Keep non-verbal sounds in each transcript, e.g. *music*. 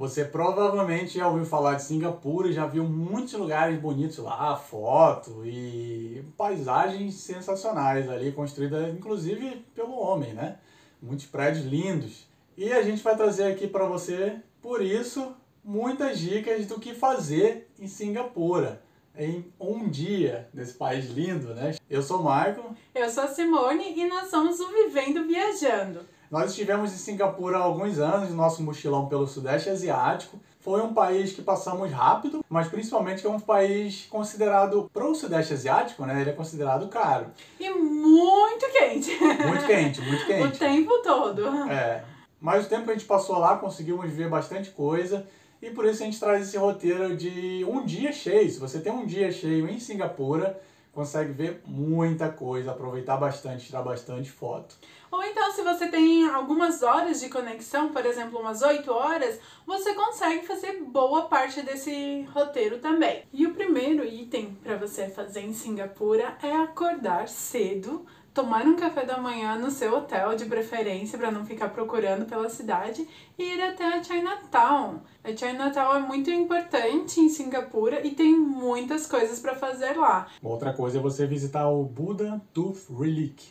Você provavelmente já ouviu falar de Singapura e já viu muitos lugares bonitos lá, foto e paisagens sensacionais ali, construídas inclusive pelo homem, né? Muitos prédios lindos. E a gente vai trazer aqui para você, por isso, muitas dicas do que fazer em Singapura em um dia nesse país lindo, né? Eu sou o Michael. Eu sou a Simone e nós somos o Vivendo Viajando. Nós estivemos em Singapura há alguns anos, nosso mochilão pelo Sudeste Asiático. Foi um país que passamos rápido, mas principalmente que é um país considerado, para o Sudeste Asiático, né? Ele é considerado caro. E muito quente. Muito quente, muito *laughs* quente. o tempo todo. É. Mas o tempo que a gente passou lá, conseguimos ver bastante coisa. E por isso a gente traz esse roteiro de um dia cheio. Se você tem um dia cheio em Singapura, consegue ver muita coisa, aproveitar bastante, tirar bastante foto. Ou então, se você tem algumas horas de conexão, por exemplo, umas 8 horas, você consegue fazer boa parte desse roteiro também. E o primeiro item para você fazer em Singapura é acordar cedo tomar um café da manhã no seu hotel, de preferência, para não ficar procurando pela cidade, e ir até a Chinatown. A Chinatown é muito importante em Singapura e tem muitas coisas para fazer lá. Outra coisa é você visitar o Buddha Tooth Relic.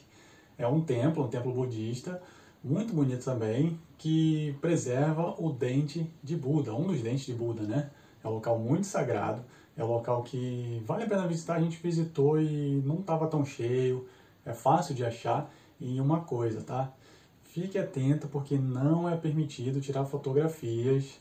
É um templo, um templo budista, muito bonito também, que preserva o dente de Buda, um dos dentes de Buda, né? É um local muito sagrado, é um local que vale a pena visitar. A gente visitou e não estava tão cheio, é fácil de achar. E uma coisa, tá? Fique atento porque não é permitido tirar fotografias,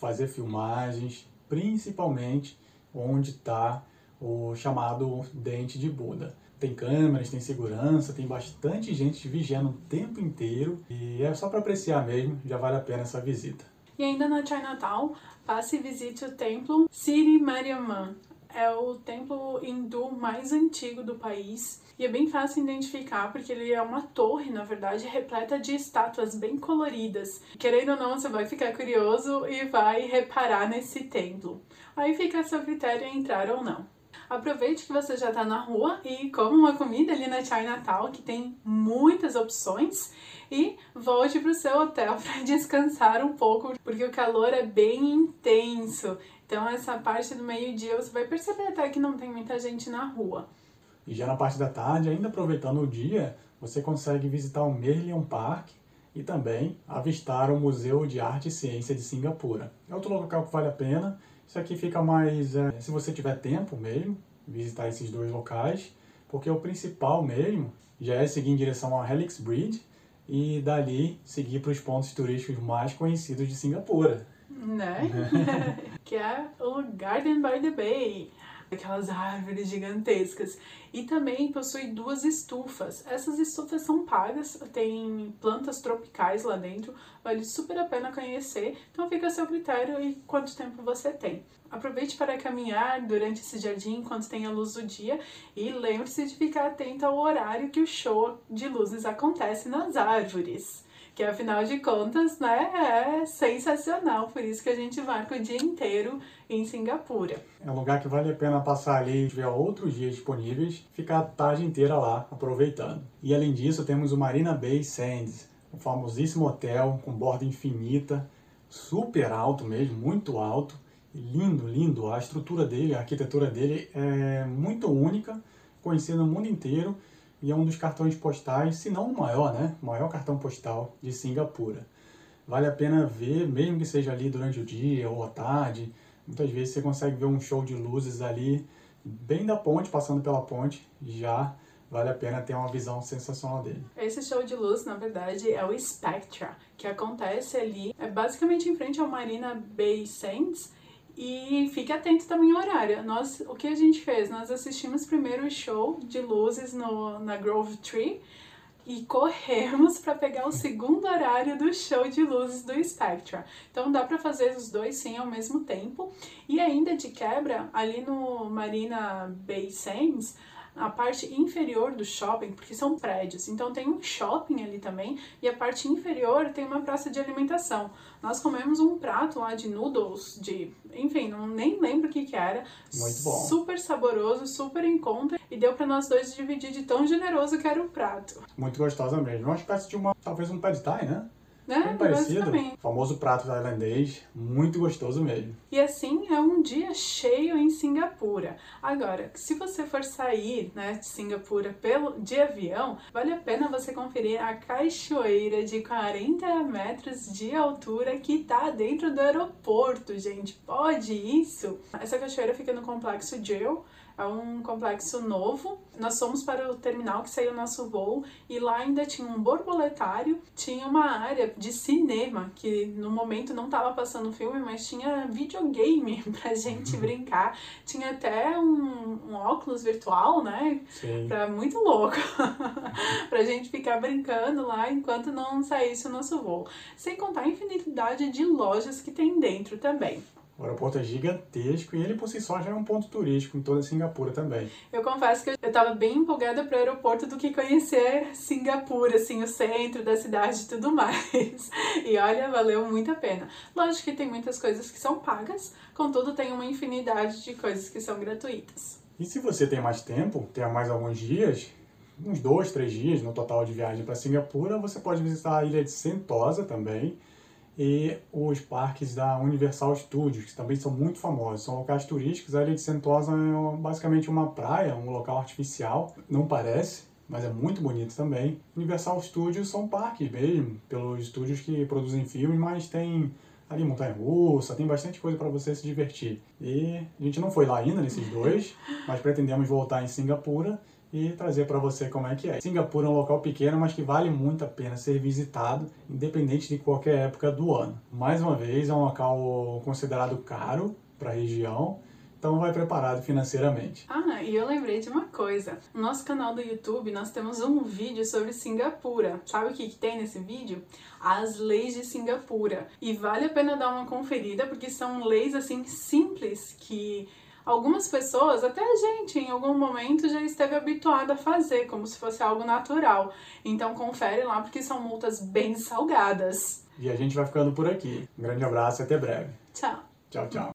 fazer filmagens, principalmente onde está o chamado dente de Buda. Tem câmeras, tem segurança, tem bastante gente vigiando o tempo inteiro e é só para apreciar mesmo, já vale a pena essa visita. E ainda na Chinatown, passe e visite o templo Siri Mariamman, é o templo hindu mais antigo do país e é bem fácil identificar porque ele é uma torre, na verdade, repleta de estátuas bem coloridas. Querendo ou não, você vai ficar curioso e vai reparar nesse templo. Aí fica a seu critério entrar ou não. Aproveite que você já está na rua e coma uma comida ali na Chinatown, que tem muitas opções, e volte para o seu hotel *laughs* para descansar um pouco, porque o calor é bem intenso. Então, essa parte do meio-dia você vai perceber até que não tem muita gente na rua. E já na parte da tarde, ainda aproveitando o dia, você consegue visitar o Merlion Park e também avistar o Museu de Arte e Ciência de Singapura. É outro local que vale a pena isso aqui fica mais, é, se você tiver tempo mesmo, visitar esses dois locais, porque o principal mesmo já é seguir em direção ao Helix Bridge e dali seguir para os pontos turísticos mais conhecidos de Singapura. Né? *laughs* que é o Garden by the Bay aquelas árvores gigantescas. E também possui duas estufas. Essas estufas são pagas, tem plantas tropicais lá dentro, vale super a pena conhecer. Então fica a seu critério e quanto tempo você tem. Aproveite para caminhar durante esse jardim enquanto tem a luz do dia e lembre-se de ficar atento ao horário que o show de luzes acontece nas árvores que afinal de contas, né, é sensacional, por isso que a gente marca o dia inteiro em Singapura. É um lugar que vale a pena passar ali, tiver outros dias disponíveis, ficar a tarde inteira lá aproveitando. E além disso, temos o Marina Bay Sands, um famosíssimo hotel com borda infinita, super alto mesmo, muito alto, lindo, lindo. A estrutura dele, a arquitetura dele é muito única, conhecida no mundo inteiro e é um dos cartões postais, se não o maior, né? O maior cartão postal de Singapura. Vale a pena ver, mesmo que seja ali durante o dia ou à tarde. Muitas vezes você consegue ver um show de luzes ali, bem da ponte, passando pela ponte, já vale a pena ter uma visão sensacional dele. Esse show de luz, na verdade, é o Spectra, que acontece ali, é basicamente em frente ao Marina Bay Sands, e fique atento também ao horário. Nós, o que a gente fez? Nós assistimos primeiro o show de luzes no, na Grove Tree e corremos para pegar o segundo horário do show de luzes do Spectra. Então dá para fazer os dois sim ao mesmo tempo. E ainda de quebra, ali no Marina Bay Sands, a parte inferior do shopping, porque são prédios, então tem um shopping ali também, e a parte inferior tem uma praça de alimentação. Nós comemos um prato lá de noodles, de, enfim, não nem lembro o que que era. Muito bom. Super saboroso, super em conta, e deu para nós dois dividir de tão generoso que era o prato. Muito gostosa mesmo. Uma espécie de uma, talvez um pad thai, né? Né? Bem parecido. Basicamente. Famoso prato tailandês, muito gostoso mesmo. E assim é um dia cheio em Singapura. Agora, se você for sair né, de Singapura pelo, de avião, vale a pena você conferir a cachoeira de 40 metros de altura que tá dentro do aeroporto, gente. Pode isso? Essa cachoeira fica no complexo Jail é um complexo novo. Nós fomos para o terminal que saiu o nosso voo e lá ainda tinha um borboletário, tinha uma área de cinema que no momento não estava passando filme, mas tinha videogame *laughs* pra gente Uhum. brincar. Tinha até um, um óculos virtual, né? Sim. Pra muito louco. *laughs* pra gente ficar brincando lá enquanto não saísse o nosso voo. Sem contar a infinidade de lojas que tem dentro também. O aeroporto é gigantesco e ele por si só já é um ponto turístico em toda Singapura também. Eu confesso que eu tava bem empolgada pro aeroporto do que conhecer Singapura, assim, o centro da cidade e tudo mais. *laughs* E olha, valeu muito a pena. Lógico que tem muitas coisas que são pagas, contudo tem uma infinidade de coisas que são gratuitas. E se você tem mais tempo, tem mais alguns dias, uns dois, três dias no total de viagem para Singapura, você pode visitar a ilha de Sentosa também e os parques da Universal Studios, que também são muito famosos. São locais turísticos. A ilha de Sentosa é basicamente uma praia, um local artificial. Não parece, mas é muito bonito também. Universal Studios são parques mesmo, pelos estúdios que produzem filmes, mas tem ali montanha-russa, tem bastante coisa para você se divertir. E a gente não foi lá ainda nesses dois, mas pretendemos voltar em Singapura e trazer para você como é que é. Singapura é um local pequeno, mas que vale muito a pena ser visitado, independente de qualquer época do ano. Mais uma vez, é um local considerado caro para a região, então vai preparado financeiramente. Ah, e eu lembrei de uma coisa. No nosso canal do YouTube, nós temos um vídeo sobre Singapura. Sabe o que, que tem nesse vídeo? As leis de Singapura. E vale a pena dar uma conferida, porque são leis, assim, simples, que algumas pessoas, até a gente, em algum momento já esteve habituado a fazer, como se fosse algo natural. Então confere lá, porque são multas bem salgadas. E a gente vai ficando por aqui. Um grande abraço e até breve. Tchau! Tchau, tchau.